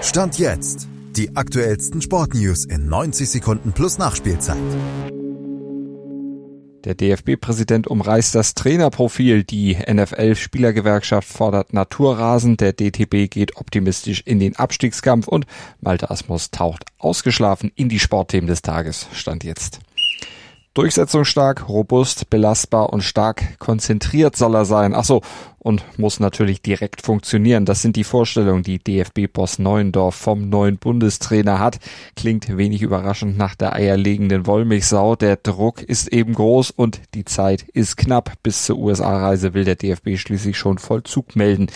Stand jetzt. Die aktuellsten Sportnews in 90 Sekunden plus Nachspielzeit. Der DFB-Präsident umreißt das Trainerprofil. Die NFL-Spielergewerkschaft fordert Naturrasen. Der DTB geht optimistisch in den Abstiegskampf und Malte Asmus taucht ausgeschlafen in die Sportthemen des Tages. Stand jetzt. Durchsetzungsstark, robust, belastbar und stark konzentriert soll er sein. Ach so, und muss natürlich direkt funktionieren. Das sind die Vorstellungen, die DFB-Boss Neuendorf vom neuen Bundestrainer hat. Klingt wenig überraschend nach der eierlegenden Wollmilchsau. Der Druck ist eben groß und die Zeit ist knapp. Bis zur USA-Reise will der DFB schließlich schon Vollzug melden.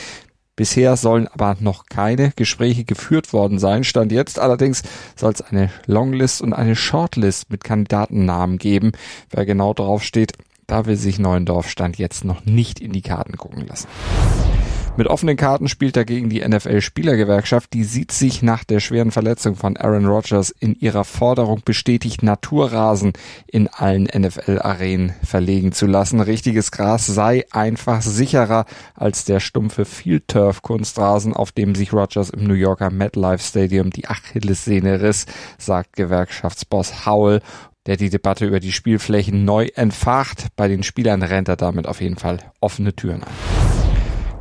Bisher sollen aber noch keine Gespräche geführt worden sein. Stand jetzt allerdings soll es eine Longlist und eine Shortlist mit Kandidatennamen geben. Wer genau drauf steht, da will sich Neuendorf Stand jetzt noch nicht in die Karten gucken lassen. Mit offenen Karten spielt dagegen die NFL-Spielergewerkschaft. Die sieht sich nach der schweren Verletzung von Aaron Rodgers in ihrer Forderung bestätigt, Naturrasen in allen NFL-Arenen verlegen zu lassen. Richtiges Gras sei einfach sicherer als der stumpfe Field Turf Kunstrasen, auf dem sich Rodgers im New Yorker MetLife Stadium die Achillessehne riss, sagt Gewerkschaftsboss Howell der die Debatte über die Spielflächen neu entfacht. Bei den Spielern rennt er damit auf jeden Fall offene Türen ein.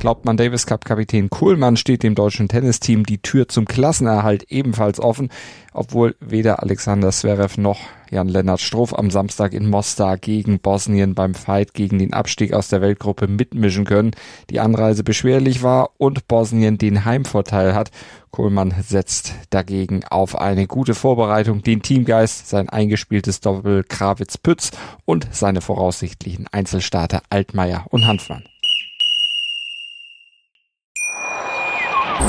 Glaubt man Davis Cup Kapitän Kuhlmann steht dem deutschen Tennisteam die Tür zum Klassenerhalt ebenfalls offen, obwohl weder Alexander Zverev noch Jan-Lennart Struff am Samstag in Mostar gegen Bosnien beim Fight gegen den Abstieg aus der Weltgruppe mitmischen können. Die Anreise beschwerlich war und Bosnien den Heimvorteil hat. Kohlmann setzt dagegen auf eine gute Vorbereitung, den Teamgeist, sein eingespieltes Doppel Krawitz-Pütz und seine voraussichtlichen Einzelstarter Altmaier und Hanfmann.